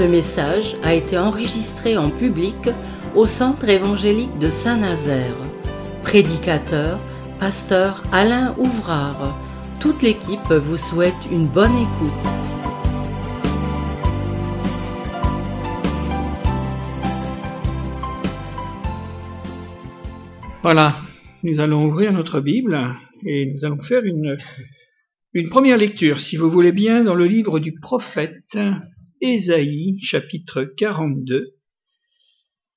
Ce message a été enregistré en public au Centre évangélique de Saint-Nazaire. Prédicateur, pasteur Alain Ouvrard. Toute l'équipe vous souhaite une bonne écoute. Voilà, nous allons ouvrir notre Bible et nous allons faire une, une première lecture, si vous voulez bien, dans le livre du prophète Ésaïe, chapitre 42.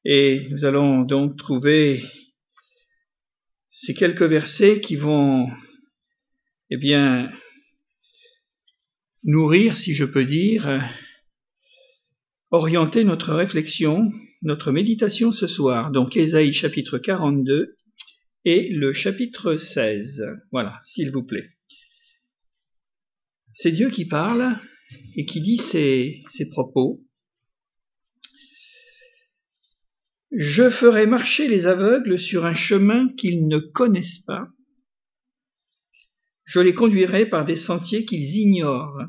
Et nous allons donc trouver ces quelques versets qui vont, eh bien, nourrir, si je peux dire, orienter notre réflexion, notre méditation ce soir. Donc Ésaïe chapitre 42 et le chapitre 16. Voilà, s'il vous plaît. C'est Dieu qui parle et qui dit ses propos. Je ferai marcher les aveugles sur un chemin qu'ils ne connaissent pas. Je les conduirai par des sentiers qu'ils ignorent.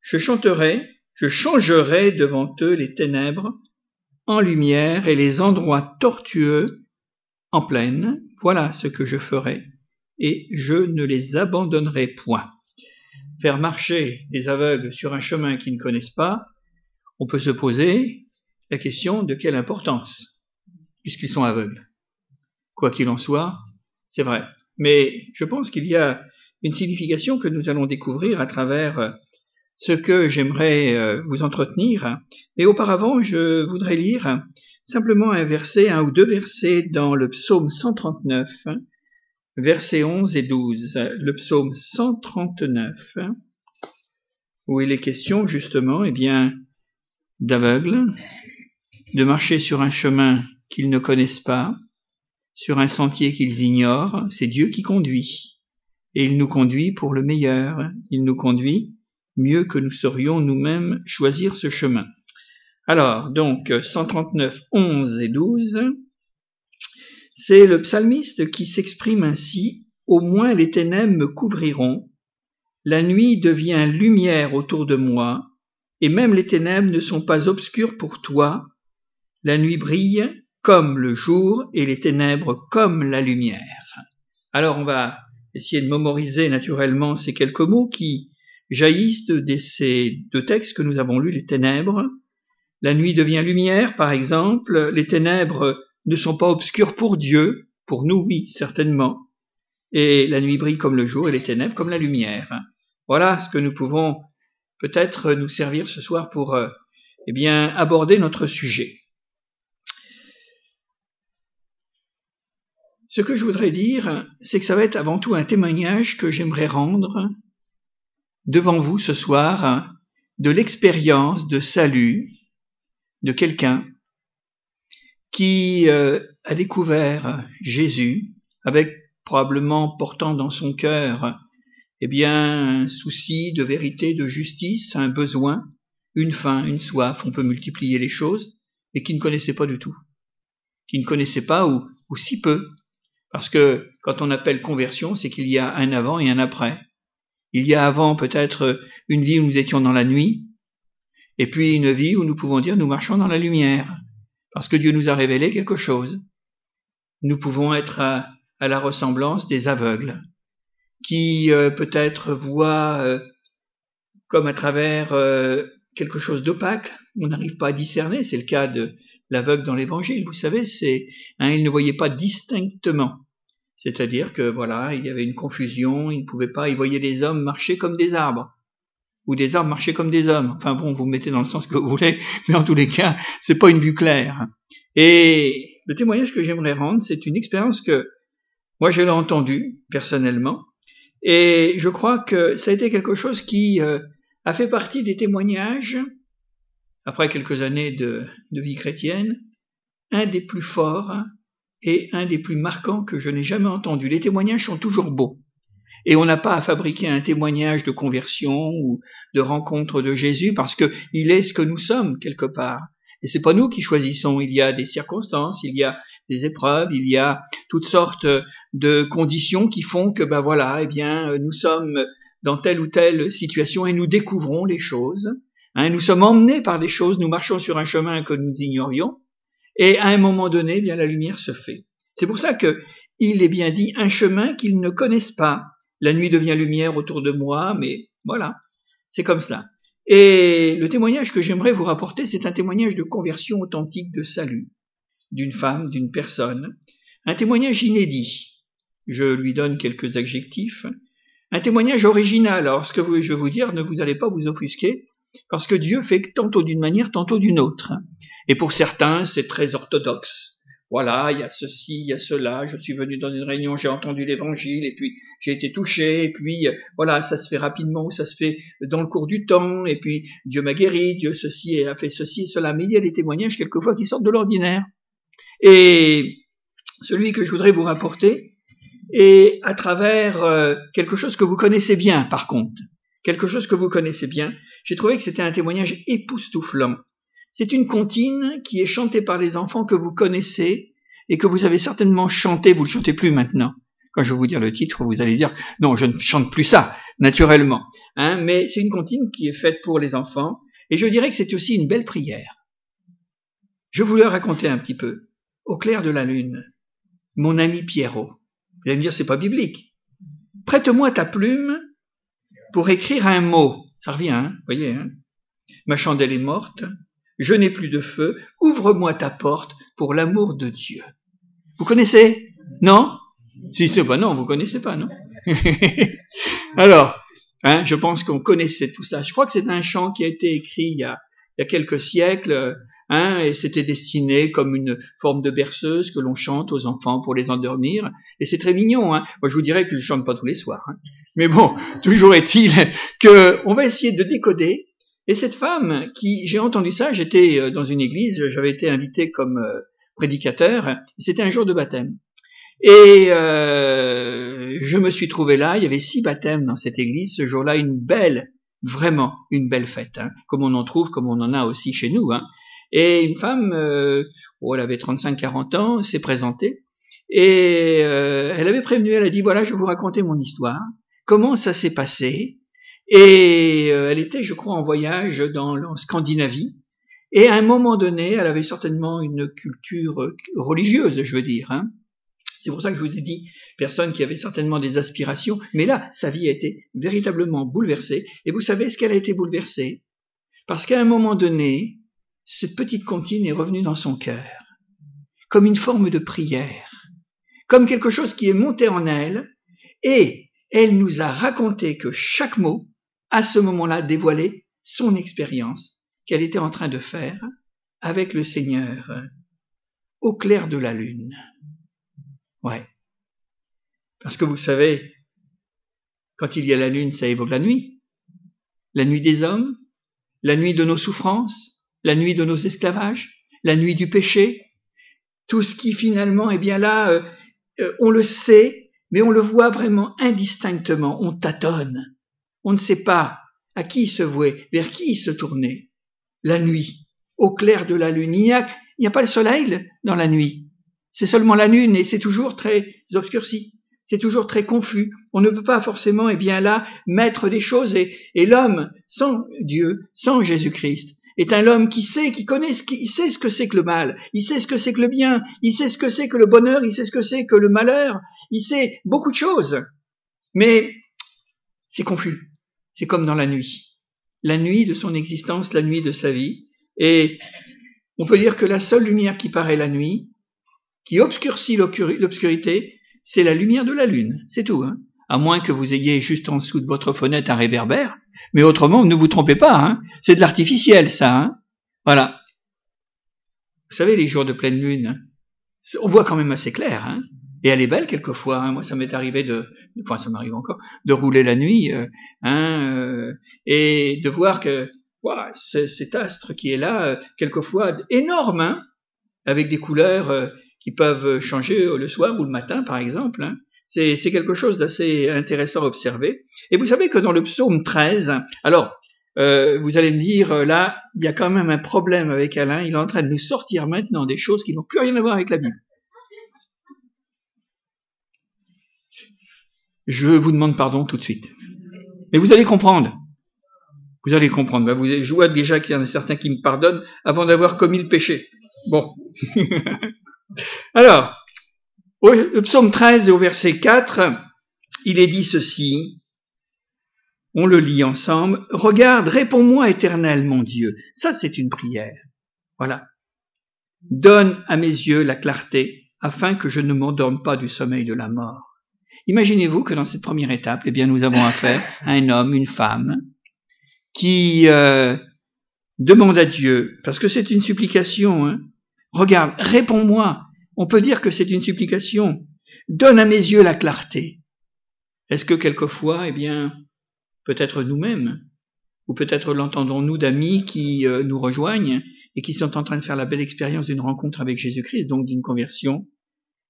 Je chanterai, je changerai devant eux les ténèbres en lumière et les endroits tortueux en plaine. Voilà ce que je ferai, et je ne les abandonnerai point. Faire marcher des aveugles sur un chemin qu'ils ne connaissent pas, on peut se poser la question de quelle importance, puisqu'ils sont aveugles. Quoi qu'il en soit, c'est vrai. Mais je pense qu'il y a une signification que nous allons découvrir à travers euh, ce que j'aimerais euh, vous entretenir. Mais auparavant, je voudrais lire simplement un verset, un ou deux versets dans le psaume 139, versets 11 et 12. Le psaume 139, où il est question justement, eh bien, d'aveugles, de marcher sur un chemin qu'ils ne connaissent pas, sur un sentier qu'ils ignorent, c'est Dieu qui conduit. Et il nous conduit pour le meilleur, il nous conduit mieux que nous saurions nous-mêmes choisir ce chemin. Alors, donc, 139, 11 et 12, c'est le psalmiste qui s'exprime ainsi, Au moins les ténèbres me couvriront, la nuit devient lumière autour de moi, et même les ténèbres ne sont pas obscures pour toi, la nuit brille comme le jour et les ténèbres comme la lumière. Alors on va essayer de mémoriser naturellement ces quelques mots qui jaillissent de ces deux textes que nous avons lus, les ténèbres. La nuit devient lumière, par exemple. Les ténèbres ne sont pas obscures pour Dieu, pour nous, oui, certainement. Et la nuit brille comme le jour et les ténèbres comme la lumière. Voilà ce que nous pouvons peut-être nous servir ce soir pour, euh, eh bien, aborder notre sujet. Ce que je voudrais dire, c'est que ça va être avant tout un témoignage que j'aimerais rendre devant vous ce soir de l'expérience de salut de quelqu'un qui euh, a découvert Jésus avec probablement portant dans son cœur eh bien un souci de vérité, de justice, un besoin, une faim, une soif, on peut multiplier les choses, et qui ne connaissait pas du tout, qui ne connaissait pas ou, ou si peu. Parce que quand on appelle conversion, c'est qu'il y a un avant et un après. Il y a avant peut-être une vie où nous étions dans la nuit, et puis une vie où nous pouvons dire nous marchons dans la lumière, parce que Dieu nous a révélé quelque chose. Nous pouvons être à, la ressemblance des aveugles, qui euh, peut-être voient euh, comme à travers euh, quelque chose d'opaque, on n'arrive pas à discerner, c'est le cas de l'aveugle dans l'évangile, vous savez, c'est, hein, il ne voyait pas distinctement. C'est-à-dire que voilà, il y avait une confusion, il ne pouvait pas, il voyait des hommes marcher comme des arbres, ou des arbres marcher comme des hommes. Enfin bon, vous mettez dans le sens que vous voulez, mais en tous les cas, c'est pas une vue claire. Et le témoignage que j'aimerais rendre, c'est une expérience que moi je l'ai entendue personnellement, et je crois que ça a été quelque chose qui euh, a fait partie des témoignages après quelques années de, vie chrétienne, un des plus forts et un des plus marquants que je n'ai jamais entendu. Les témoignages sont toujours beaux. Et on n'a pas à fabriquer un témoignage de conversion ou de rencontre de Jésus parce que il est ce que nous sommes quelque part. Et c'est pas nous qui choisissons. Il y a des circonstances, il y a des épreuves, il y a toutes sortes de conditions qui font que ben voilà, eh bien, nous sommes dans telle ou telle situation et nous découvrons les choses. Hein, nous sommes emmenés par des choses, nous marchons sur un chemin que nous ignorions, et à un moment donné, eh bien la lumière se fait. C'est pour ça que il est bien dit un chemin qu'ils ne connaissent pas. La nuit devient lumière autour de moi, mais voilà, c'est comme cela. Et le témoignage que j'aimerais vous rapporter, c'est un témoignage de conversion authentique de salut d'une femme, d'une personne, un témoignage inédit. Je lui donne quelques adjectifs. Un témoignage original. Alors, ce que je vais vous dire, ne vous allez pas vous offusquer, parce que Dieu fait tantôt d'une manière, tantôt d'une autre. Et pour certains, c'est très orthodoxe. Voilà, il y a ceci, il y a cela, je suis venu dans une réunion, j'ai entendu l'évangile, et puis j'ai été touché, et puis voilà, ça se fait rapidement, ça se fait dans le cours du temps, et puis Dieu m'a guéri, Dieu ceci a fait ceci et cela, mais il y a des témoignages quelquefois qui sortent de l'ordinaire. Et celui que je voudrais vous rapporter est à travers euh, quelque chose que vous connaissez bien, par contre. Quelque chose que vous connaissez bien. J'ai trouvé que c'était un témoignage époustouflant. C'est une comptine qui est chantée par les enfants que vous connaissez et que vous avez certainement chanté, vous ne le chantez plus maintenant. Quand je vais vous dire le titre, vous allez dire non, je ne chante plus ça, naturellement. Hein, mais c'est une comptine qui est faite pour les enfants et je dirais que c'est aussi une belle prière. Je voulais raconter un petit peu au clair de la lune, mon ami Pierrot. Vous allez me dire, c'est pas biblique. Prête-moi ta plume pour écrire un mot. Ça revient, hein, voyez. Hein Ma chandelle est morte, je n'ai plus de feu, ouvre-moi ta porte pour l'amour de Dieu. Vous connaissez? Non? Si c'est pas non, vous connaissez pas, non? Alors, hein, je pense qu'on connaissait tout ça. Je crois que c'est un chant qui a été écrit il y a, il y a quelques siècles Hein, et c'était destiné comme une forme de berceuse que l'on chante aux enfants pour les endormir. Et c'est très mignon. Hein. Moi, je vous dirais que je chante pas tous les soirs. Hein. Mais bon, toujours est-il que on va essayer de décoder. Et cette femme, qui j'ai entendu ça, j'étais euh, dans une église, j'avais été invité comme euh, prédicateur. C'était un jour de baptême. Et euh, je me suis trouvé là. Il y avait six baptêmes dans cette église. Ce jour-là, une belle, vraiment une belle fête, hein, comme on en trouve, comme on en a aussi chez nous. Hein. Et une femme, euh, oh, elle avait 35-40 ans, s'est présentée et euh, elle avait prévenu, elle a dit voilà, je vais vous raconter mon histoire, comment ça s'est passé? Et euh, elle était, je crois, en voyage dans en Scandinavie. Et à un moment donné, elle avait certainement une culture religieuse, je veux dire. Hein. C'est pour ça que je vous ai dit, personne qui avait certainement des aspirations, mais là, sa vie a été véritablement bouleversée. Et vous savez ce qu'elle a été bouleversée? Parce qu'à un moment donné, cette petite comptine est revenue dans son cœur, comme une forme de prière, comme quelque chose qui est monté en elle, et elle nous a raconté que chaque mot, à ce moment-là, dévoilait son expérience qu'elle était en train de faire avec le Seigneur au clair de la lune. Ouais. Parce que vous savez, quand il y a la lune, ça évoque la nuit. La nuit des hommes, la nuit de nos souffrances, la nuit de nos esclavages, la nuit du péché, tout ce qui finalement, eh bien là, euh, euh, on le sait, mais on le voit vraiment indistinctement, on tâtonne, on ne sait pas à qui se vouer, vers qui se tourner. La nuit, au clair de la lune, il n'y a, a pas le soleil dans la nuit, c'est seulement la lune et c'est toujours très obscurci c'est toujours très confus. On ne peut pas forcément, eh bien là, mettre des choses et, l'homme sans Dieu, sans Jésus-Christ, est un homme qui sait, qui connaît, ce qui, sait ce que c'est que le mal, il sait ce que c'est que le bien, il sait ce que c'est que le bonheur, il sait ce que c'est que le malheur, il sait beaucoup de choses. Mais c'est confus. C'est comme dans la nuit. La nuit de son existence, la nuit de sa vie. Et on peut dire que la seule lumière qui paraît la nuit, qui obscurcit l'obscurité, c'est la lumière de la lune. C'est tout. Hein à moins que vous ayez juste en dessous de votre fenêtre un réverbère. Mais autrement, ne vous trompez pas, hein. c'est de l'artificiel, ça. Hein voilà. Vous savez, les jours de pleine lune, on voit quand même assez clair. Hein et elle est belle quelquefois. Hein. Moi, ça m'est arrivé de, enfin, ça m'arrive encore, de rouler la nuit, euh, hein, euh, et de voir que voilà, cet astre qui est là, euh, quelquefois énorme, hein, avec des couleurs qui peuvent changer le soir ou le matin, par exemple. Hein. C'est quelque chose d'assez intéressant à observer. Et vous savez que dans le psaume 13, alors, euh, vous allez me dire, euh, là, il y a quand même un problème avec Alain, il est en train de nous sortir maintenant des choses qui n'ont plus rien à voir avec la Bible. Je vous demande pardon tout de suite. Mais vous allez comprendre. Vous allez comprendre. Ben, vous, je vois déjà qu'il y en a certains qui me pardonnent avant d'avoir commis le péché. Bon. Alors, au psaume 13 et au verset 4, il est dit ceci. On le lit ensemble. Regarde, réponds-moi éternel mon Dieu. Ça, c'est une prière. Voilà. Donne à mes yeux la clarté afin que je ne m'endorme pas du sommeil de la mort. Imaginez-vous que dans cette première étape, eh bien, nous avons affaire à un homme, une femme, qui euh, demande à Dieu, parce que c'est une supplication, hein, regarde, réponds-moi. On peut dire que c'est une supplication. Donne à mes yeux la clarté. Est-ce que quelquefois, eh bien, peut-être nous-mêmes, ou peut-être l'entendons-nous d'amis qui euh, nous rejoignent et qui sont en train de faire la belle expérience d'une rencontre avec Jésus-Christ, donc d'une conversion,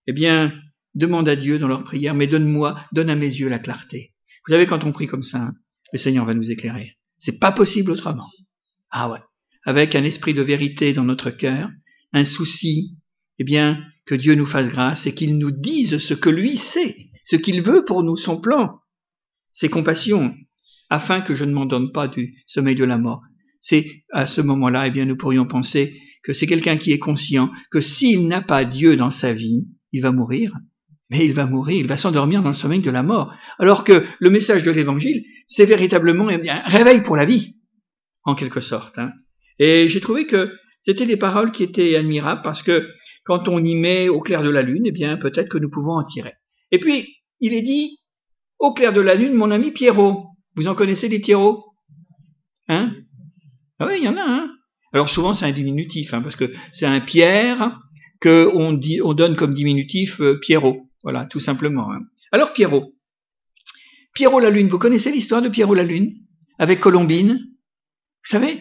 eh bien, demande à Dieu dans leur prière, mais donne-moi, donne à mes yeux la clarté. Vous savez, quand on prie comme ça, le Seigneur va nous éclairer. C'est pas possible autrement. Ah ouais. Avec un esprit de vérité dans notre cœur, un souci, eh bien, que Dieu nous fasse grâce et qu'il nous dise ce que lui sait, ce qu'il veut pour nous, son plan, ses compassions, afin que je ne m'en donne pas du sommeil de la mort. C'est à ce moment-là, eh bien, nous pourrions penser que c'est quelqu'un qui est conscient que s'il n'a pas Dieu dans sa vie, il va mourir, mais il va mourir, il va s'endormir dans le sommeil de la mort. Alors que le message de l'évangile, c'est véritablement un réveil pour la vie, en quelque sorte. Hein. Et j'ai trouvé que c'était des paroles qui étaient admirables parce que quand on y met au clair de la lune, eh bien, peut-être que nous pouvons en tirer. Et puis, il est dit, au clair de la lune, mon ami Pierrot. Vous en connaissez des Pierrots? Hein? Ah oui, il y en a, hein Alors souvent, c'est un diminutif, hein, parce que c'est un Pierre que on, on donne comme diminutif euh, Pierrot. Voilà, tout simplement. Hein. Alors Pierrot. Pierrot la Lune, vous connaissez l'histoire de Pierrot la Lune Avec Colombine? Vous savez?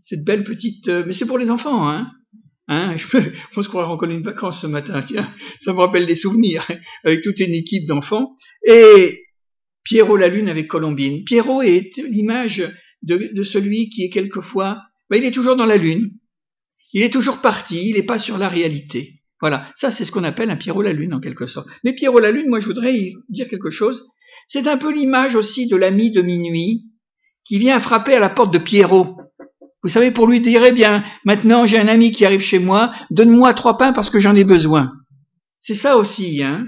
Cette belle petite... Euh, mais c'est pour les enfants, hein Hein, je pense qu'on va rencontrer une vacance ce matin. Tiens, ça me rappelle des souvenirs avec toute une équipe d'enfants. Et Pierrot la Lune avec Colombine. Pierrot est l'image de, celui qui est quelquefois, ben, il est toujours dans la Lune. Il est toujours parti, il n'est pas sur la réalité. Voilà, ça c'est ce qu'on appelle un Pierrot la Lune en quelque sorte. Mais Pierrot la Lune, moi je voudrais y dire quelque chose. C'est un peu l'image aussi de l'ami de minuit qui vient frapper à la porte de Pierrot. Vous savez, pour lui dire, eh bien, maintenant j'ai un ami qui arrive chez moi, donne-moi trois pains parce que j'en ai besoin. C'est ça aussi, hein.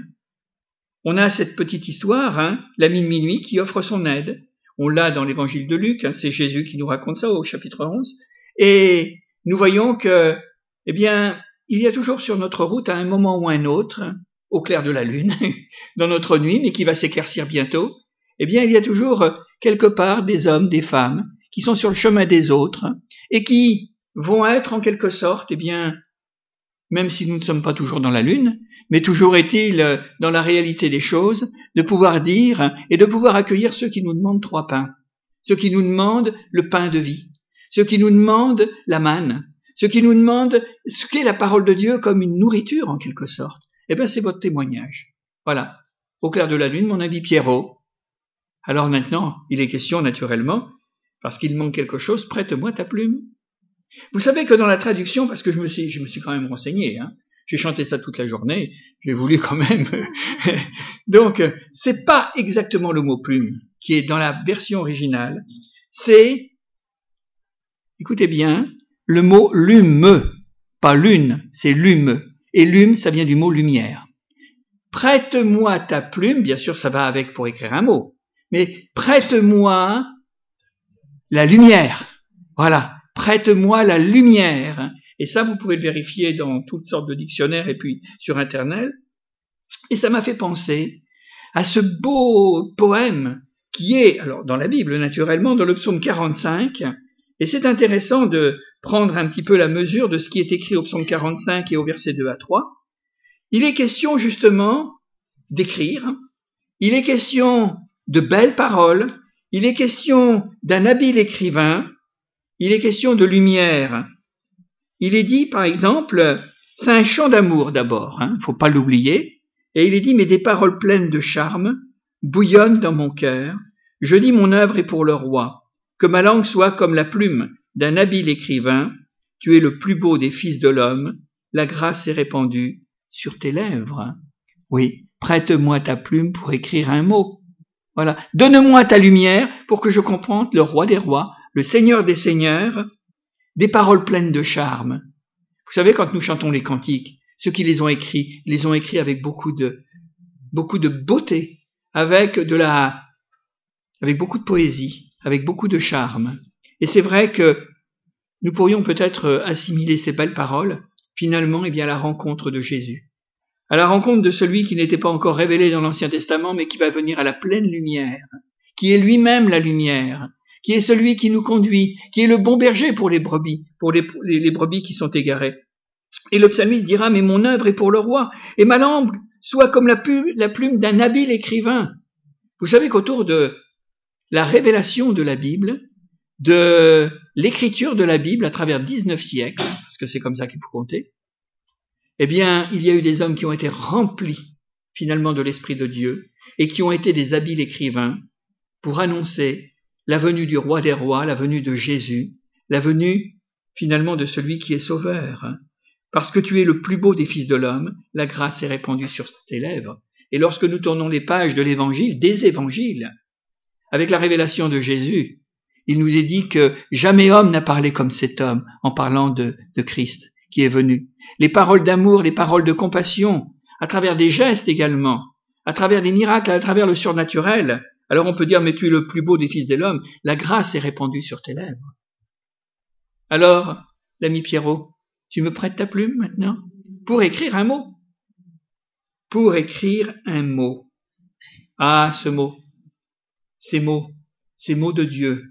On a cette petite histoire, hein, l'ami de minuit qui offre son aide. On l'a dans l'évangile de Luc, hein, c'est Jésus qui nous raconte ça au chapitre 11. Et nous voyons que, eh bien, il y a toujours sur notre route à un moment ou un autre, au clair de la lune, dans notre nuit, mais qui va s'éclaircir bientôt, eh bien, il y a toujours euh, quelque part des hommes, des femmes, qui sont sur le chemin des autres, et qui vont être en quelque sorte, eh bien, même si nous ne sommes pas toujours dans la lune, mais toujours est-il euh, dans la réalité des choses, de pouvoir dire et de pouvoir accueillir ceux qui nous demandent trois pains, ceux qui nous demandent le pain de vie, ceux qui nous demandent la manne, ce qui nous demande ce qu'est la parole de Dieu comme une nourriture en quelque sorte. Eh bien, c'est votre témoignage. Voilà. Au clair de la lune, mon ami Pierrot. Alors maintenant, il est question naturellement, parce qu'il manque quelque chose, prête-moi ta plume. Vous savez que dans la traduction, parce que je me suis, quand même renseigné, hein, j'ai chanté ça toute la journée, j'ai voulu quand même. Donc, c'est pas exactement le mot plume qui est dans la version originale. C'est, écoutez bien, le mot lume, pas lune, c'est lume. Et lume, ça vient du mot lumière. Prête-moi ta plume, bien sûr, ça va avec pour écrire un mot, mais prête-moi la lumière. Voilà, prête-moi la lumière. Et ça, vous pouvez le vérifier dans toutes sortes de dictionnaires et puis sur Internet. Et ça m'a fait penser à ce beau poème qui est, alors dans la Bible naturellement, dans le psaume 45. Et c'est intéressant de prendre un petit peu la mesure de ce qui est écrit au psaume 45 et au verset 2 à 3, il est question justement d'écrire, il est question de belles paroles, il est question d'un habile écrivain, il est question de lumière. Il est dit, par exemple, c'est un chant d'amour d'abord, hein, faut pas l'oublier, et il est dit, mais des paroles pleines de charme bouillonnent dans mon cœur, je dis mon œuvre est pour le roi, que ma langue soit comme la plume d'un habile écrivain, tu es le plus beau des fils de l'homme, la grâce est répandue sur tes lèvres. Oui, prête-moi ta plume pour écrire un mot. Voilà. Donne-moi ta lumière pour que je comprenne le roi des rois, le seigneur des seigneurs, des paroles pleines de charme. Vous savez, quand nous chantons les cantiques, ceux qui les ont écrits, les ont écrits avec beaucoup de, beaucoup de beauté, avec de la, avec beaucoup de poésie, avec beaucoup de charme. Et c'est vrai que nous pourrions peut-être assimiler ces belles paroles, finalement, eh bien, à la rencontre de Jésus à la rencontre de celui qui n'était pas encore révélé dans l'Ancien Testament, mais qui va venir à la pleine lumière, qui est lui-même la lumière, qui est celui qui nous conduit, qui est le bon berger pour les brebis, pour les, brebis qui sont égarées. Et le psalmiste dira, mais mon œuvre est pour le roi, et ma langue soit comme la plume d'un habile écrivain. Vous savez qu'autour de la révélation de la Bible, de l'écriture de la Bible à travers 19 siècles, parce que c'est comme ça qu'il faut compter, eh bien, il y a eu des hommes qui ont été remplis finalement de l'Esprit de Dieu et qui ont été des habiles écrivains pour annoncer la venue du roi des rois, la venue de Jésus, la venue finalement de celui qui est sauveur. Parce que tu es le plus beau des fils de l'homme, la grâce est répandue sur tes lèvres. Et lorsque nous tournons les pages de l'évangile, des évangiles, avec la révélation de Jésus, il nous est dit que jamais homme n'a parlé comme cet homme en parlant de, Christ qui est venu. Les paroles d'amour, les paroles de compassion, à travers des gestes également, à travers des miracles, à travers le surnaturel. Alors on peut dire, mais tu es le plus beau des fils de l'homme, la grâce est répandue sur tes lèvres. Alors, l'ami Pierrot, tu me prêtes ta plume maintenant? Pour écrire un mot Pour écrire un mot. Ah, ce mot, ces mots, ces mots de Dieu,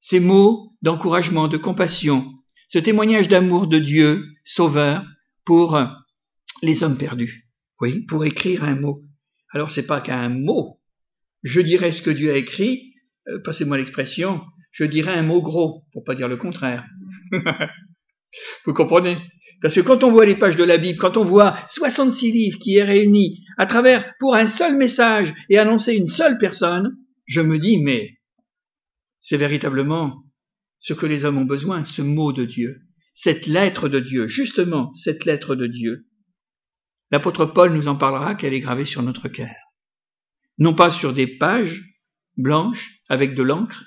ces mots d'encouragement, de compassion, ce témoignage d'amour de Dieu, sauveur, pour les hommes perdus. Oui, pour écrire un mot. Alors c'est pas qu'un mot. Je dirais ce que Dieu a écrit, euh, passez-moi l'expression, je dirais un mot gros, pour pas dire le contraire. Vous comprenez? Parce que quand on voit les pages de la Bible, quand on voit 66 livres qui est réunis à travers pour un seul message et annoncer une seule personne, je me dis mais c'est véritablement ce que les hommes ont besoin, ce mot de Dieu, cette lettre de Dieu, justement cette lettre de Dieu. L'apôtre Paul nous en parlera qu'elle est gravée sur notre cœur. Non pas sur des pages blanches avec de l'encre,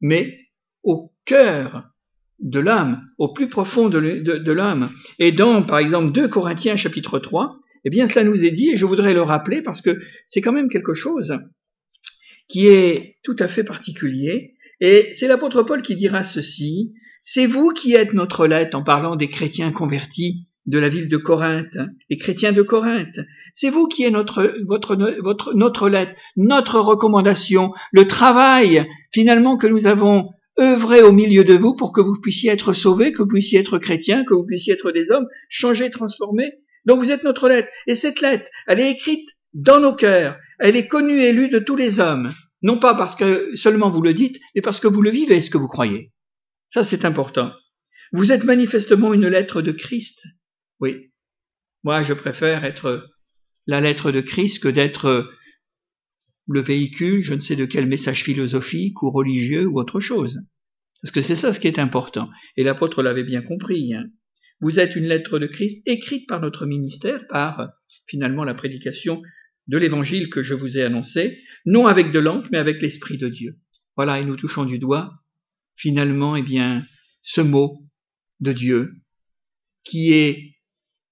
mais au cœur de l'âme, au plus profond de, l'âme. Et dans, par exemple, 2 Corinthiens chapitre 3, eh bien, cela nous est dit, et je voudrais le rappeler parce que c'est quand même quelque chose qui est tout à fait particulier, et c'est l'apôtre Paul qui dira ceci, c'est vous qui êtes notre lettre en parlant des chrétiens convertis de la ville de Corinthe, les chrétiens de Corinthe. C'est vous qui êtes notre, votre, votre, notre lettre, notre recommandation, le travail finalement que nous avons œuvré au milieu de vous pour que vous puissiez être sauvés, que vous puissiez être chrétiens, que vous puissiez être des hommes, changés, transformés. Donc vous êtes notre lettre. Et cette lettre, elle est écrite dans nos cœurs. Elle est connue et lue de tous les hommes. Non pas parce que seulement vous le dites, mais parce que vous le vivez, ce que vous croyez. Ça, c'est important. Vous êtes manifestement une lettre de Christ. Oui. Moi, je préfère être la lettre de Christ que d'être le véhicule, je ne sais de quel message philosophique ou religieux ou autre chose. Parce que c'est ça ce qui est important. Et l'apôtre l'avait bien compris. Hein. Vous êtes une lettre de Christ écrite par notre ministère, par finalement la prédication de l'évangile que je vous ai annoncé, non avec de l'encre, mais avec l'Esprit de Dieu. Voilà, et nous touchons du doigt, finalement, eh bien, ce mot de Dieu, qui est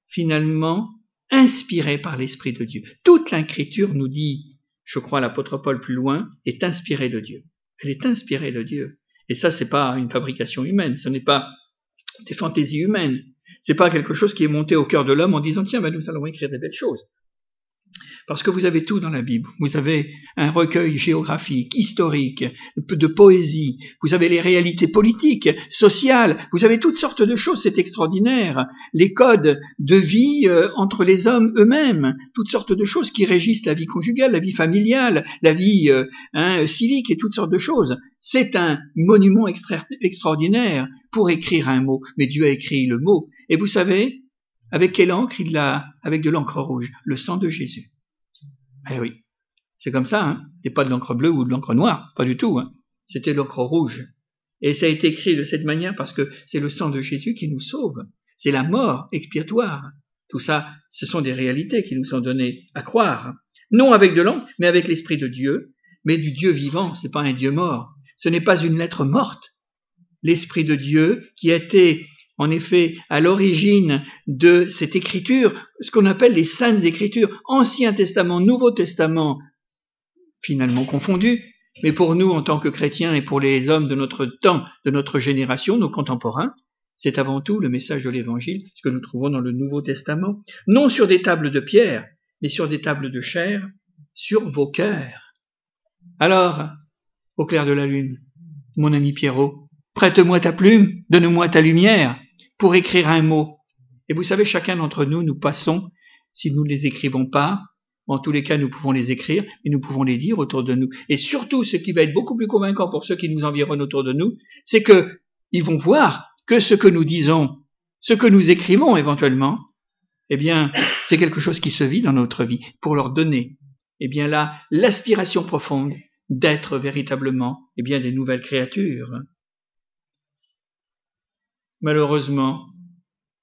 finalement inspiré par l'Esprit de Dieu. Toute l'écriture nous dit, je crois l'apôtre Paul plus loin, est inspirée de Dieu. Elle est inspirée de Dieu. Et ça, c'est pas une fabrication humaine, ce n'est pas des fantaisies humaines. C'est pas quelque chose qui est monté au cœur de l'homme en disant, tiens, ben, nous allons écrire des belles choses. Parce que vous avez tout dans la Bible. Vous avez un recueil géographique, historique, de poésie. Vous avez les réalités politiques, sociales. Vous avez toutes sortes de choses. C'est extraordinaire. Les codes de vie euh, entre les hommes eux-mêmes. Toutes sortes de choses qui régissent la vie conjugale, la vie familiale, la vie euh, hein, civique et toutes sortes de choses. C'est un monument extraordinaire pour écrire un mot. Mais Dieu a écrit le mot. Et vous savez, avec quelle encre il l'a Avec de l'encre rouge, le sang de Jésus. Eh oui, c'est comme ça, hein. Et pas de l'encre bleue ou de l'encre noire, pas du tout. Hein. C'était l'encre rouge. Et ça a été écrit de cette manière parce que c'est le sang de Jésus qui nous sauve. C'est la mort expiatoire. Tout ça, ce sont des réalités qui nous sont données à croire. Non avec de l'encre, mais avec l'Esprit de Dieu. mais du Dieu vivant, c'est pas un Dieu mort. Ce n'est pas une lettre morte. L'Esprit de Dieu qui était en effet à l'origine de cette écriture, ce qu'on appelle les saintes écritures, Ancien Testament, Nouveau Testament, finalement confondus, mais pour nous en tant que chrétiens et pour les hommes de notre temps, de notre génération, nos contemporains, c'est avant tout le message de l'Évangile, ce que nous trouvons dans le Nouveau Testament, non sur des tables de pierre, mais sur des tables de chair, sur vos cœurs. Alors, au clair de la lune, mon ami Pierrot, prête-moi ta plume, donne-moi ta lumière pour écrire un mot. Et vous savez, chacun d'entre nous, nous passons, si nous ne les écrivons pas, en tous les cas, nous pouvons les écrire et nous pouvons les dire autour de nous. Et surtout, ce qui va être beaucoup plus convaincant pour ceux qui nous environnent autour de nous, c'est que ils vont voir que ce que nous disons, ce que nous écrivons éventuellement, eh bien, c'est quelque chose qui se vit dans notre vie pour leur donner, eh bien là, l'aspiration profonde d'être véritablement, eh bien, des nouvelles créatures. Malheureusement,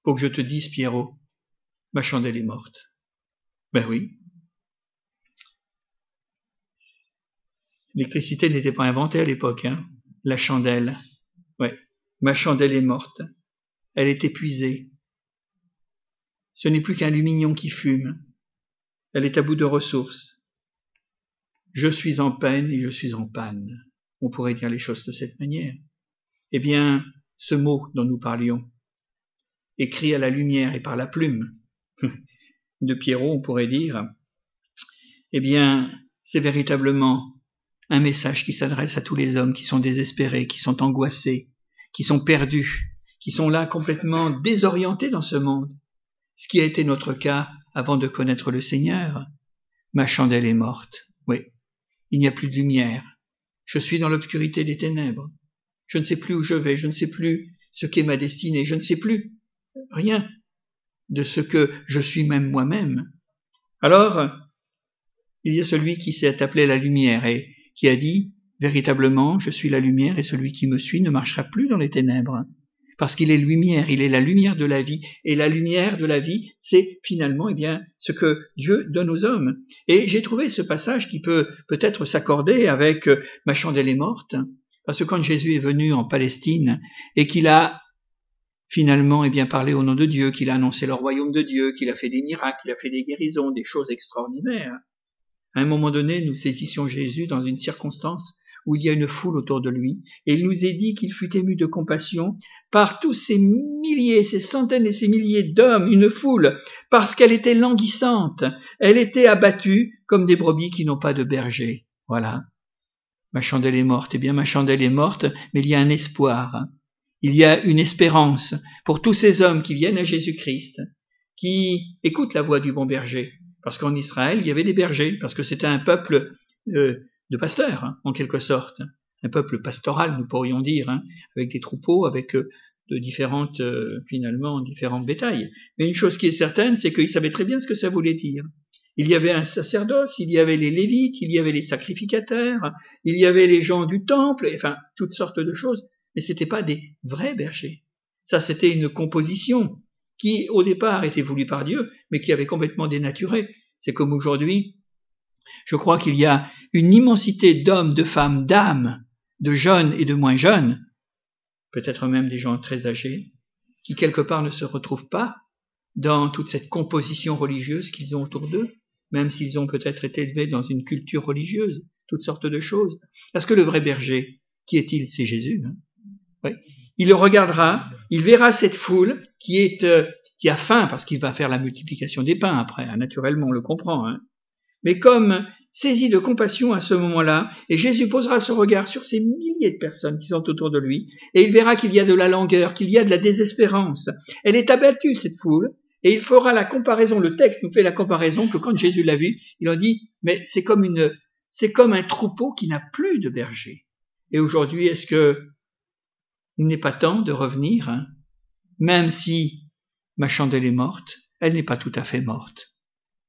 faut que je te dise, Pierrot, ma chandelle est morte. Ben oui. L'électricité n'était pas inventée à l'époque, hein. La chandelle. Ouais. Ma chandelle est morte. Elle est épuisée. Ce n'est plus qu'un lumignon qui fume. Elle est à bout de ressources. Je suis en peine et je suis en panne. On pourrait dire les choses de cette manière. Eh bien, ce mot dont nous parlions, écrit à la lumière et par la plume de Pierrot, on pourrait dire, eh bien, c'est véritablement un message qui s'adresse à tous les hommes qui sont désespérés, qui sont angoissés, qui sont perdus, qui sont là complètement désorientés dans ce monde, ce qui a été notre cas avant de connaître le Seigneur. Ma chandelle est morte, oui, il n'y a plus de lumière, je suis dans l'obscurité des ténèbres, je ne sais plus où je vais, je ne sais plus ce qu'est ma destinée, je ne sais plus rien de ce que je suis même moi-même. Alors, il y a celui qui s'est appelé la lumière et qui a dit Véritablement, je suis la lumière et celui qui me suit ne marchera plus dans les ténèbres. Parce qu'il est lumière, il est la lumière de la vie. Et la lumière de la vie, c'est finalement, eh bien, ce que Dieu donne aux hommes. Et j'ai trouvé ce passage qui peut peut-être s'accorder avec ma chandelle est morte. Parce que quand Jésus est venu en Palestine et qu'il a finalement eh bien parlé au nom de Dieu, qu'il a annoncé le royaume de Dieu, qu'il a fait des miracles, qu'il a fait des guérisons, des choses extraordinaires. À un moment donné, nous saisissions Jésus dans une circonstance où il y a une foule autour de lui, et il nous est dit qu'il fut ému de compassion par tous ces milliers, ces centaines et ces milliers d'hommes, une foule, parce qu'elle était languissante, elle était abattue comme des brebis qui n'ont pas de berger. Voilà. Ma chandelle est morte. Eh bien, ma chandelle est morte, mais il y a un espoir. Il y a une espérance pour tous ces hommes qui viennent à Jésus-Christ, qui écoutent la voix du bon berger. Parce qu'en Israël, il y avait des bergers, parce que c'était un peuple euh, de pasteurs, hein, en quelque sorte. Un peuple pastoral, nous pourrions dire, hein, avec des troupeaux, avec euh, de différentes, euh, finalement, différentes bétails. Mais une chose qui est certaine, c'est qu'ils savaient très bien ce que ça voulait dire. Il y avait un sacerdoce, il y avait les lévites, il y avait les sacrificateurs, il y avait les gens du temple, enfin, toutes sortes de choses. Mais c'était pas des vrais bergers. Ça, c'était une composition qui, au départ, était voulue par Dieu, mais qui avait complètement dénaturé. C'est comme aujourd'hui, je crois qu'il y a une immensité d'hommes, de femmes, d'âmes, de jeunes et de moins jeunes, peut-être même des gens très âgés, qui quelque part ne se retrouvent pas dans toute cette composition religieuse qu'ils ont autour d'eux, même s'ils ont peut-être été élevés dans une culture religieuse, toutes sortes de choses. Parce que le vrai berger, qui est-il? C'est Jésus. Hein? Oui. Il le regardera, il verra cette foule qui est euh, qui a faim parce qu'il va faire la multiplication des pains après. Hein, naturellement, on le comprend. Hein mais comme saisi de compassion à ce moment-là, et Jésus posera son regard sur ces milliers de personnes qui sont autour de lui, et il verra qu'il y a de la langueur, qu'il y a de la désespérance. Elle est abattue, cette foule, et il fera la comparaison, le texte nous fait la comparaison que quand Jésus l'a vu, il a dit, mais c'est comme une, c'est comme un troupeau qui n'a plus de berger. Et aujourd'hui, est-ce que il n'est pas temps de revenir, hein? Même si ma chandelle est morte, elle n'est pas tout à fait morte.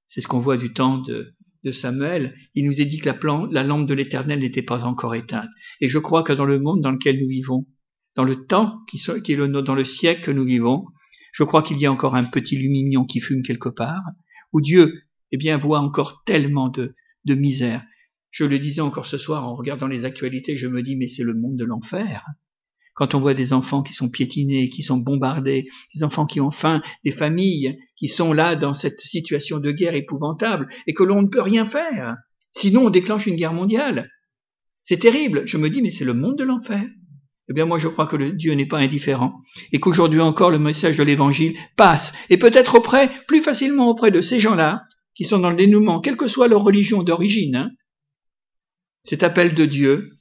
C'est ce qu'on voit du temps de, Samuel, il nous est dit que la, la lampe de l'Éternel n'était pas encore éteinte. Et je crois que dans le monde dans lequel nous vivons, dans le temps qui, qui est le, dans le siècle que nous vivons, je crois qu'il y a encore un petit lumignon qui fume quelque part, où Dieu, eh bien, voit encore tellement de, de misère. Je le disais encore ce soir en regardant les actualités, je me dis mais c'est le monde de l'enfer. Quand on voit des enfants qui sont piétinés, qui sont bombardés, des enfants qui ont faim, des familles qui sont là dans cette situation de guerre épouvantable et que l'on ne peut rien faire. Sinon on déclenche une guerre mondiale. C'est terrible. Je me dis mais c'est le monde de l'enfer. Eh bien, moi, je crois que Dieu n'est pas indifférent et qu'aujourd'hui encore, le message de l'évangile passe et peut-être auprès, plus facilement auprès de ces gens-là qui sont dans le dénouement, quelle que soit leur religion d'origine. Hein. cet appel de Dieu,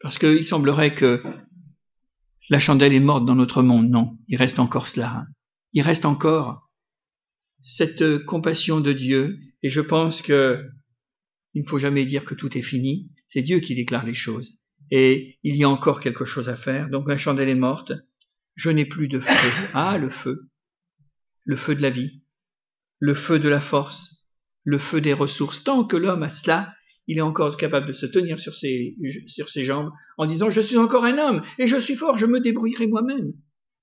parce qu'il semblerait que la chandelle est morte dans notre monde. Non, il reste encore cela. Il reste encore cette compassion de Dieu et je pense que il ne faut jamais dire que tout est fini. C'est Dieu qui déclare les choses et il y a encore quelque chose à faire. Donc la chandelle est morte. Je n'ai plus de feu. Ah, le feu. Le feu de la vie. Le feu de la force. Le feu des ressources. Tant que l'homme a cela, il est encore capable de se tenir sur ses, sur ses jambes en disant je suis encore un homme et je suis fort, je me débrouillerai moi-même.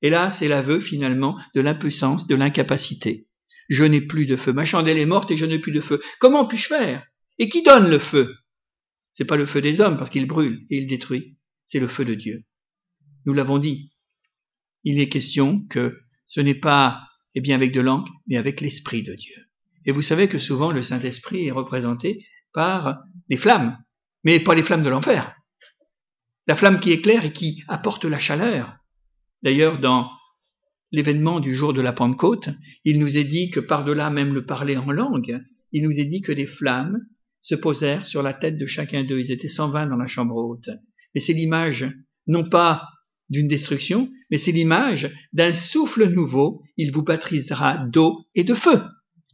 Et là, c'est l'aveu finalement de l'impuissance, de l'incapacité. Je n'ai plus de feu. Ma chandelle est morte et je n'ai plus de feu. Comment puis-je faire? Et qui donne le feu? C'est pas le feu des hommes parce qu'il brûle et il détruit, c'est le feu de Dieu. Nous l'avons dit. Il est question que ce n'est pas, eh bien, avec de l'encre, mais avec l'esprit de Dieu. Et vous savez que souvent le Saint-Esprit est représenté par les flammes, mais pas les flammes de l'enfer. La flamme qui éclaire et qui apporte la chaleur. D'ailleurs, dans l'événement du jour de la Pentecôte, il nous est dit que par-delà même le parler en langue, il nous est dit que des flammes se posèrent sur la tête de chacun d'eux. Ils étaient 120 dans la chambre haute. Et c'est l'image, non pas d'une destruction, mais c'est l'image d'un souffle nouveau. Il vous baptisera d'eau et de feu.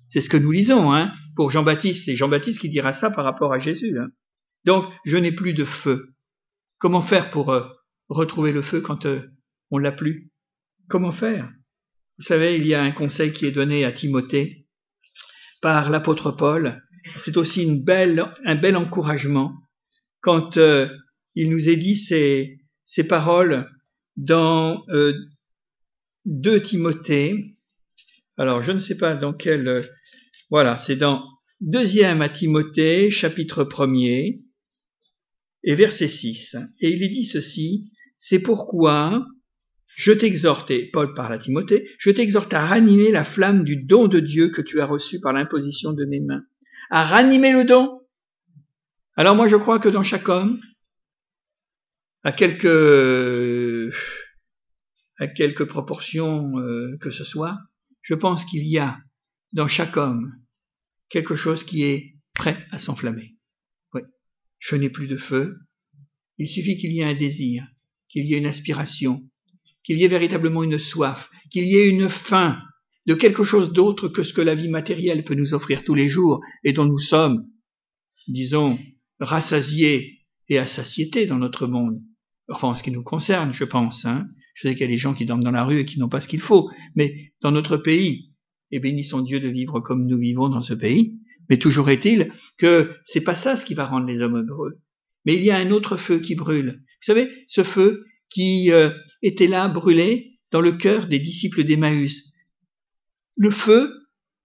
C'est ce que nous lisons, hein, pour Jean-Baptiste. C'est Jean-Baptiste qui dira ça par rapport à Jésus. Hein. Donc, je n'ai plus de feu. Comment faire pour euh, retrouver le feu quand euh, on l'a plus? Comment faire? Vous savez, il y a un conseil qui est donné à Timothée par l'apôtre Paul c'est aussi un bel encouragement quand euh, il nous est dit ces, ces paroles dans euh, 2 Timothée. Alors, je ne sais pas dans quel... Euh, voilà, c'est dans deuxième à Timothée, chapitre 1er, et verset 6. Et il est dit ceci, c'est pourquoi je t'exhorte, et Paul parle à Timothée, je t'exhorte à ranimer la flamme du don de Dieu que tu as reçu par l'imposition de mes mains à ranimer le don. Alors moi je crois que dans chaque homme, à quelques à quelques proportions euh, que ce soit, je pense qu'il y a dans chaque homme quelque chose qui est prêt à s'enflammer. Oui, je n'ai plus de feu. Il suffit qu'il y ait un désir, qu'il y ait une aspiration, qu'il y ait véritablement une soif, qu'il y ait une faim de quelque chose d'autre que ce que la vie matérielle peut nous offrir tous les jours et dont nous sommes, disons, rassasiés et à dans notre monde. Enfin, en ce qui nous concerne, je pense. Hein. Je sais qu'il y a des gens qui dorment dans la rue et qui n'ont pas ce qu'il faut, mais dans notre pays, et bénissons Dieu de vivre comme nous vivons dans ce pays, mais toujours est-il que c'est pas ça ce qui va rendre les hommes heureux. Mais il y a un autre feu qui brûle. Vous savez, ce feu qui euh, était là, brûlé, dans le cœur des disciples d'Emmaüs. Le feu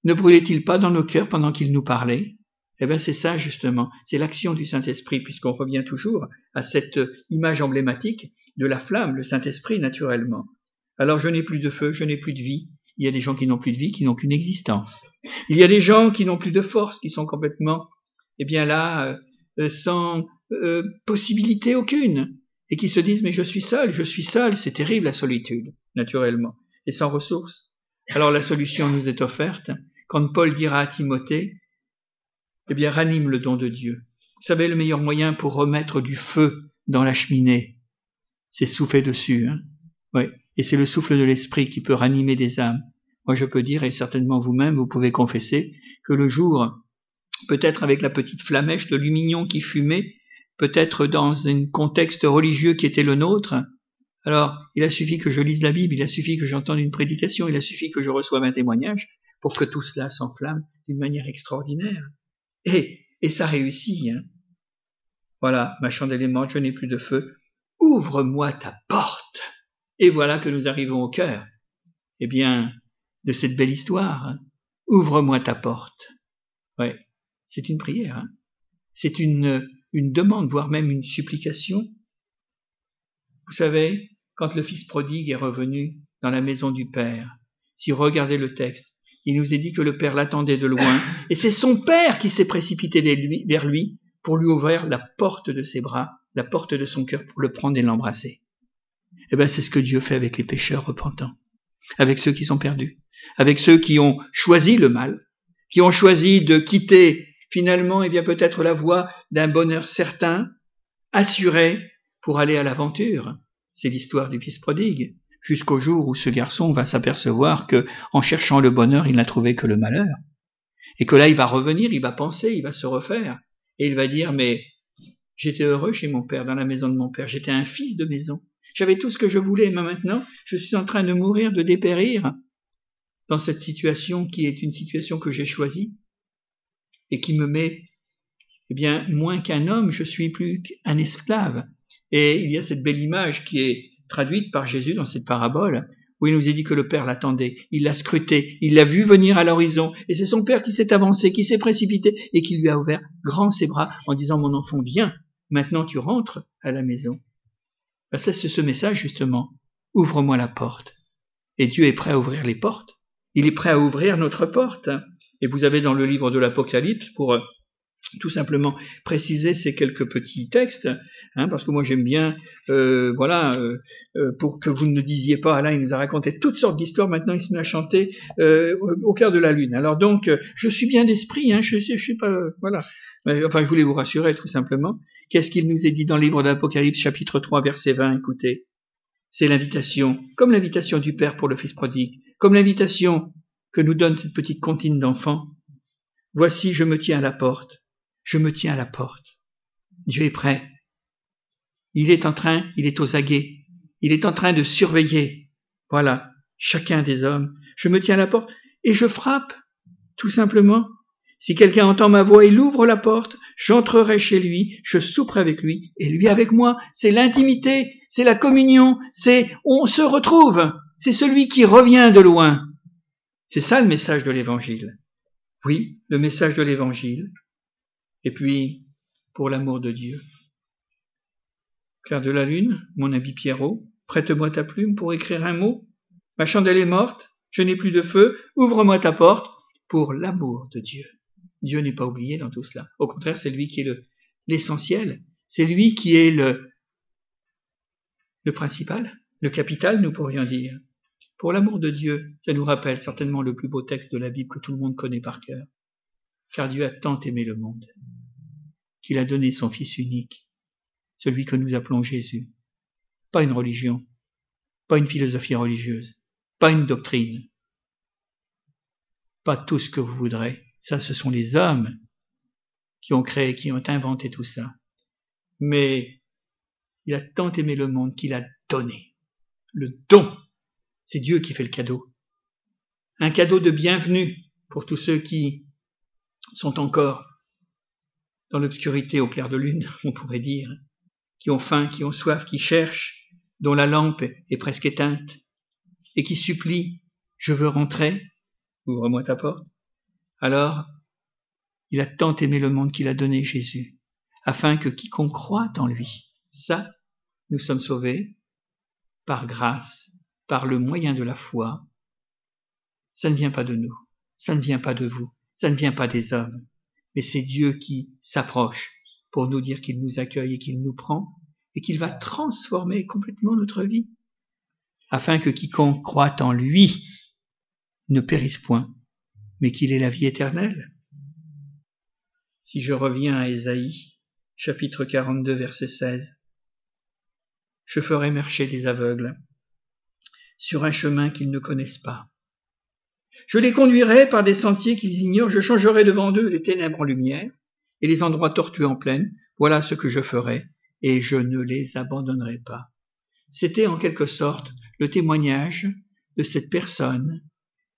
ne brûlait-il pas dans nos cœurs pendant qu'il nous parlait? Eh bien c'est ça justement, c'est l'action du Saint-Esprit, puisqu'on revient toujours à cette image emblématique de la flamme, le Saint-Esprit naturellement. Alors je n'ai plus de feu, je n'ai plus de vie. Il y a des gens qui n'ont plus de vie, qui n'ont qu'une existence. Il y a des gens qui n'ont plus de force, qui sont complètement, eh bien là, euh, euh, sans euh, possibilité aucune, et qui se disent mais je suis seul, je suis seul, c'est terrible la solitude, naturellement, et sans ressources. Alors la solution nous est offerte quand Paul dira à Timothée, eh bien ranime le don de Dieu. Vous savez, le meilleur moyen pour remettre du feu dans la cheminée, c'est souffler dessus. Hein. Et c'est le souffle de l'esprit qui peut ranimer des âmes. Moi, je peux dire, et certainement vous-même, vous pouvez confesser, que le jour, peut-être avec la petite flamèche de lumignon qui fumait, peut-être dans un contexte religieux qui était le nôtre, alors, il a suffi que je lise la Bible, il a suffi que j'entende une prédication, il a suffi que je reçoive un témoignage pour que tout cela s'enflamme d'une manière extraordinaire. Et, et ça réussit. Hein. Voilà, ma chandelle est je n'ai plus de feu. Ouvre-moi ta porte. Et voilà que nous arrivons au cœur. Eh bien, de cette belle histoire. Hein. Ouvre-moi ta porte. Ouais, c'est une prière. Hein. c'est une, une demande, voire même une supplication. Vous savez, quand le fils prodigue est revenu dans la maison du Père, si vous regardez le texte, il nous est dit que le Père l'attendait de loin, et c'est son Père qui s'est précipité vers lui pour lui ouvrir la porte de ses bras, la porte de son cœur pour le prendre et l'embrasser. Eh bien, c'est ce que Dieu fait avec les pécheurs repentants, avec ceux qui sont perdus, avec ceux qui ont choisi le mal, qui ont choisi de quitter finalement, eh bien peut-être la voie d'un bonheur certain, assuré, pour aller à l'aventure. C'est l'histoire du fils prodigue, jusqu'au jour où ce garçon va s'apercevoir que, en cherchant le bonheur, il n'a trouvé que le malheur. Et que là, il va revenir, il va penser, il va se refaire. Et il va dire, mais j'étais heureux chez mon père, dans la maison de mon père. J'étais un fils de maison. J'avais tout ce que je voulais, mais maintenant, je suis en train de mourir, de dépérir dans cette situation qui est une situation que j'ai choisie et qui me met, eh bien, moins qu'un homme, je suis plus qu'un esclave. Et il y a cette belle image qui est traduite par Jésus dans cette parabole, où il nous est dit que le Père l'attendait, il l'a scruté, il l'a vu venir à l'horizon, et c'est son Père qui s'est avancé, qui s'est précipité, et qui lui a ouvert grand ses bras en disant, mon enfant, viens, maintenant tu rentres à la maison. Ben, c'est ce message, justement. Ouvre-moi la porte. Et Dieu est prêt à ouvrir les portes. Il est prêt à ouvrir notre porte. Et vous avez dans le livre de l'Apocalypse, pour euh, tout simplement préciser ces quelques petits textes, hein, parce que moi j'aime bien, euh, voilà, euh, euh, pour que vous ne disiez pas, Alain il nous a raconté toutes sortes d'histoires, maintenant il se met à chanter au cœur de la lune. Alors donc, je suis bien d'esprit, hein, je, je, je sais pas, voilà. Enfin, je voulais vous rassurer tout simplement. Qu'est-ce qu'il nous est dit dans le livre de l'Apocalypse, chapitre 3, verset 20, écoutez. C'est l'invitation, comme l'invitation du Père pour le Fils prodigue, comme l'invitation que nous donne cette petite comptine d'enfants. Voici, je me tiens à la porte. Je me tiens à la porte. Dieu est prêt. Il est en train, il est aux aguets. Il est en train de surveiller. Voilà, chacun des hommes. Je me tiens à la porte et je frappe, tout simplement. Si quelqu'un entend ma voix, il ouvre la porte, j'entrerai chez lui, je souperai avec lui et lui avec moi. C'est l'intimité, c'est la communion, c'est on se retrouve. C'est celui qui revient de loin. C'est ça le message de l'évangile. Oui, le message de l'évangile. Et puis, pour l'amour de Dieu. Claire de la Lune, mon ami Pierrot, prête-moi ta plume pour écrire un mot. Ma chandelle est morte, je n'ai plus de feu, ouvre-moi ta porte pour l'amour de Dieu. Dieu n'est pas oublié dans tout cela. Au contraire, c'est lui qui est le, l'essentiel. C'est lui qui est le, le principal, le capital, nous pourrions dire. Pour l'amour de Dieu, ça nous rappelle certainement le plus beau texte de la Bible que tout le monde connaît par cœur. Car Dieu a tant aimé le monde qu'il a donné son Fils unique, celui que nous appelons Jésus. Pas une religion, pas une philosophie religieuse, pas une doctrine, pas tout ce que vous voudrez. Ça, ce sont les hommes qui ont créé, qui ont inventé tout ça. Mais il a tant aimé le monde qu'il a donné. Le don c'est Dieu qui fait le cadeau. Un cadeau de bienvenue pour tous ceux qui sont encore dans l'obscurité au clair de lune, on pourrait dire, qui ont faim, qui ont soif, qui cherchent, dont la lampe est presque éteinte, et qui supplient, je veux rentrer, ouvre-moi ta porte. Alors, il a tant aimé le monde qu'il a donné Jésus, afin que quiconque croit en lui, ça, nous sommes sauvés par grâce par le moyen de la foi, ça ne vient pas de nous, ça ne vient pas de vous, ça ne vient pas des hommes, mais c'est Dieu qui s'approche pour nous dire qu'il nous accueille et qu'il nous prend et qu'il va transformer complètement notre vie, afin que quiconque croit en lui ne périsse point, mais qu'il ait la vie éternelle. Si je reviens à Ésaïe, chapitre 42, verset 16, je ferai marcher des aveugles sur un chemin qu'ils ne connaissent pas. Je les conduirai par des sentiers qu'ils ignorent, je changerai devant eux les ténèbres en lumière et les endroits tortueux en plaine. Voilà ce que je ferai, et je ne les abandonnerai pas. C'était en quelque sorte le témoignage de cette personne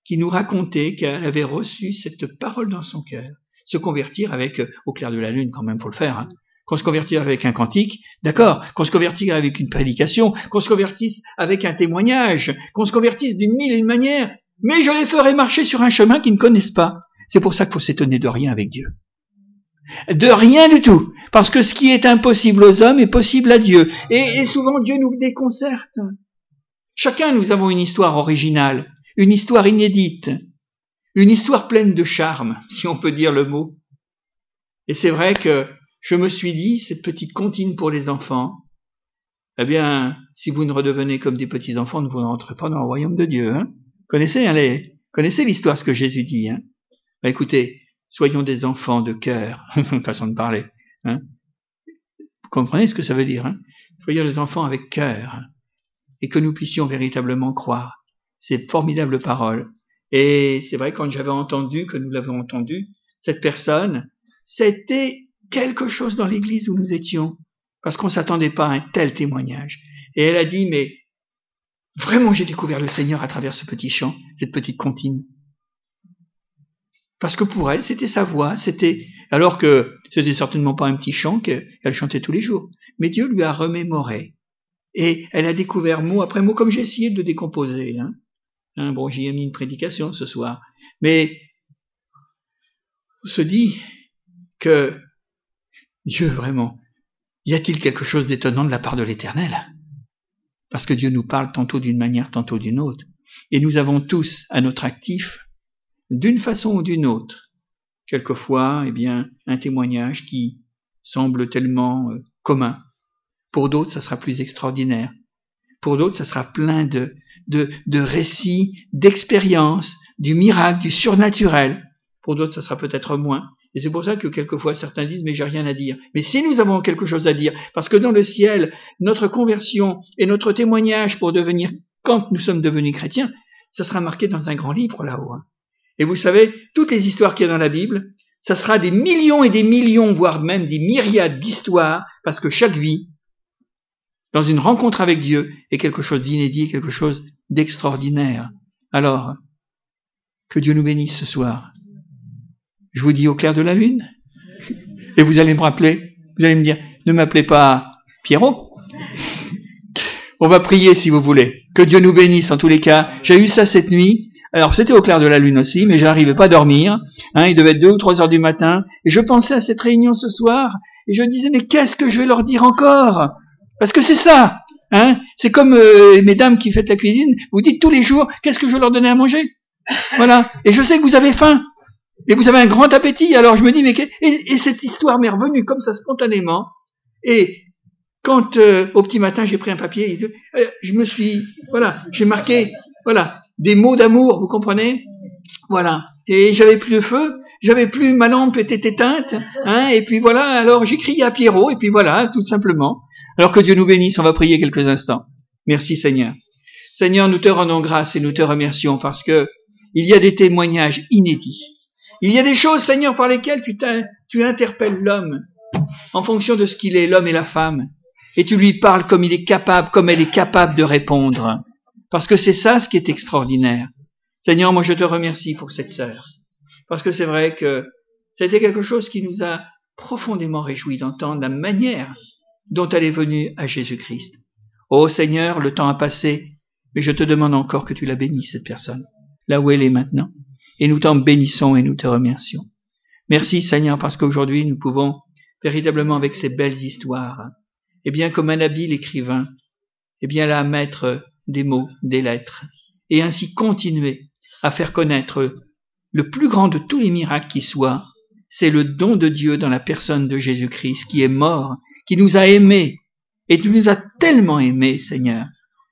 qui nous racontait qu'elle avait reçu cette parole dans son cœur. Se convertir avec, au clair de la lune quand même, faut le faire, hein, qu'on se convertisse avec un cantique, d'accord, qu'on se convertisse avec une prédication, qu'on se convertisse avec un témoignage, qu'on se convertisse d'une mille et une manières, mais je les ferai marcher sur un chemin qu'ils ne connaissent pas. C'est pour ça qu'il faut s'étonner de rien avec Dieu. De rien du tout. Parce que ce qui est impossible aux hommes est possible à Dieu. Et, souvent Dieu nous déconcerte. Chacun, nous avons une histoire originale, une histoire inédite, une histoire pleine de charme, si on peut dire le mot. Et c'est vrai que je me suis dit, cette petite comptine pour les enfants, eh bien, si vous ne redevenez comme des petits enfants, vous ne rentrez pas dans le royaume de Dieu. Hein connaissez, hein, les, connaissez l'histoire, ce que Jésus dit. Hein bah, écoutez, soyons des enfants de cœur, façon de parler. Hein vous comprenez ce que ça veut dire hein Soyons des enfants avec cœur et que nous puissions véritablement croire. Ces formidables paroles. Et c'est vrai, quand j'avais entendu, que nous l'avons entendu, cette personne, c'était quelque chose dans l'église où nous étions parce qu'on s'attendait pas à un tel témoignage. Et elle a dit, mais vraiment j'ai découvert le Seigneur à travers ce petit chant, cette petite comptine. Parce que pour elle, c'était sa voix, c'était, alors que c'était certainement pas un petit chant qu'elle chantait tous les jours. Mais Dieu lui a remémoré. Et elle a découvert mot après mot, comme j'ai essayé de décomposer. Hein. hein bon, j'y ai mis une prédication ce soir. Mais on se dit que Dieu vraiment y a-t-il quelque chose d'étonnant de la part de l'Éternel? Parce que Dieu nous parle tantôt d'une manière, tantôt d'une autre. Et nous avons tous à notre actif, d'une façon ou d'une autre, quelquefois, eh bien, un témoignage qui semble tellement euh, commun. Pour d'autres, ça sera plus extraordinaire. Pour d'autres, ça sera plein de, de, de récits, d'expériences, du miracle, du surnaturel. Pour d'autres, ça sera peut-être moins. Et c'est pour ça que quelquefois certains disent mais j'ai rien à dire. Mais si nous avons quelque chose à dire, parce que dans le ciel, notre conversion et notre témoignage pour devenir, quand nous sommes devenus chrétiens, ça sera marqué dans un grand livre là-haut. Hein. Et vous savez, toutes les histoires qu'il y a dans la Bible, ça sera des millions et des millions, voire même des myriades d'histoires, parce que chaque vie, dans une rencontre avec Dieu, est quelque chose d'inédit, quelque chose d'extraordinaire. Alors, que Dieu nous bénisse ce soir. Je vous dis au clair de la lune. Et vous allez me rappeler, vous allez me dire, ne m'appelez pas Pierrot. On va prier si vous voulez. Que Dieu nous bénisse en tous les cas. J'ai eu ça cette nuit. Alors c'était au clair de la lune aussi, mais j'arrivais pas à dormir. Hein, il devait être deux ou trois heures du matin. Et je pensais à cette réunion ce soir. Et je disais, mais qu'est-ce que je vais leur dire encore? Parce que c'est ça. Hein c'est comme euh, mesdames qui faites la cuisine. Vous dites tous les jours, qu'est-ce que je vais leur donner à manger? Voilà. Et je sais que vous avez faim. Et vous avez un grand appétit. Alors je me dis, mais et, cette histoire m'est revenue comme ça spontanément. Et quand euh, au petit matin j'ai pris un papier, euh, je me suis, voilà, j'ai marqué, voilà, des mots d'amour, vous comprenez? Voilà. Et j'avais plus de feu, j'avais plus, ma lampe était éteinte, hein, et puis voilà, alors j'ai crié à Pierrot, et puis voilà, tout simplement. Alors que Dieu nous bénisse, on va prier quelques instants. Merci Seigneur. Seigneur, nous te rendons grâce et nous te remercions parce que il y a des témoignages inédits il y a des choses, Seigneur, par lesquelles tu, interpelles l'homme en fonction de ce qu'il est, l'homme et la femme. Et tu lui parles comme il est capable, comme elle est capable de répondre. Parce que c'est ça ce qui est extraordinaire. Seigneur, moi je te remercie pour cette sœur. Parce que c'est vrai que c'était quelque chose qui nous a profondément réjouis d'entendre la manière dont elle est venue à Jésus-Christ. Oh Seigneur, le temps a passé, mais je te demande encore que tu la bénisses, cette personne, là où elle est maintenant et nous t'en bénissons et nous te remercions. Merci Seigneur parce qu'aujourd'hui nous pouvons véritablement avec ces belles histoires, et eh bien comme un habile écrivain, et eh bien là mettre des mots, des lettres, et ainsi continuer à faire connaître le plus grand de tous les miracles qui soient, c'est le don de Dieu dans la personne de Jésus-Christ qui est mort, qui nous a aimés, et tu nous as tellement aimés, Seigneur,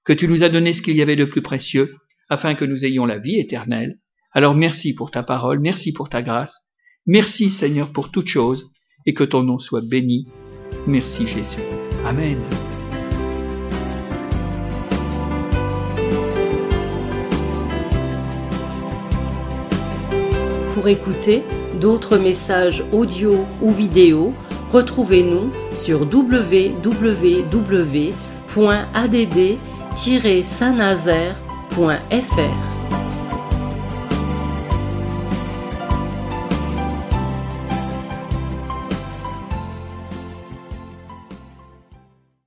que tu nous as donné ce qu'il y avait de plus précieux, afin que nous ayons la vie éternelle, alors merci pour ta parole, merci pour ta grâce, merci Seigneur pour toutes choses, et que ton nom soit béni. Merci Jésus. Amen. Pour écouter d'autres messages audio ou vidéo, retrouvez-nous sur www.add-saint-nazaire.fr.